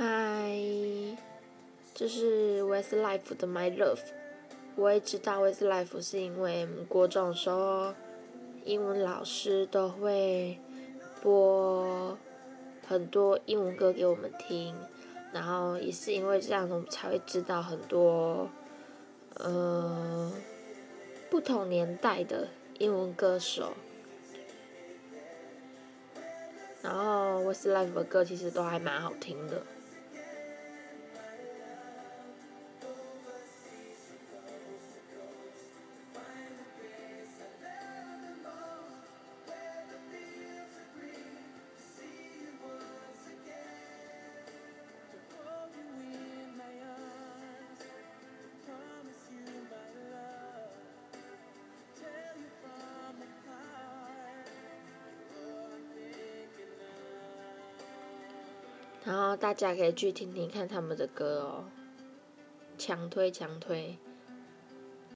嗨，这是 Westlife 的 My Love。我也知道 Westlife 是因为国中的时候，英文老师都会播很多英文歌给我们听，然后也是因为这样，我们才会知道很多，呃，不同年代的英文歌手。然后 Westlife 的歌其实都还蛮好听的。然后大家可以去听听看他们的歌哦，强推强推。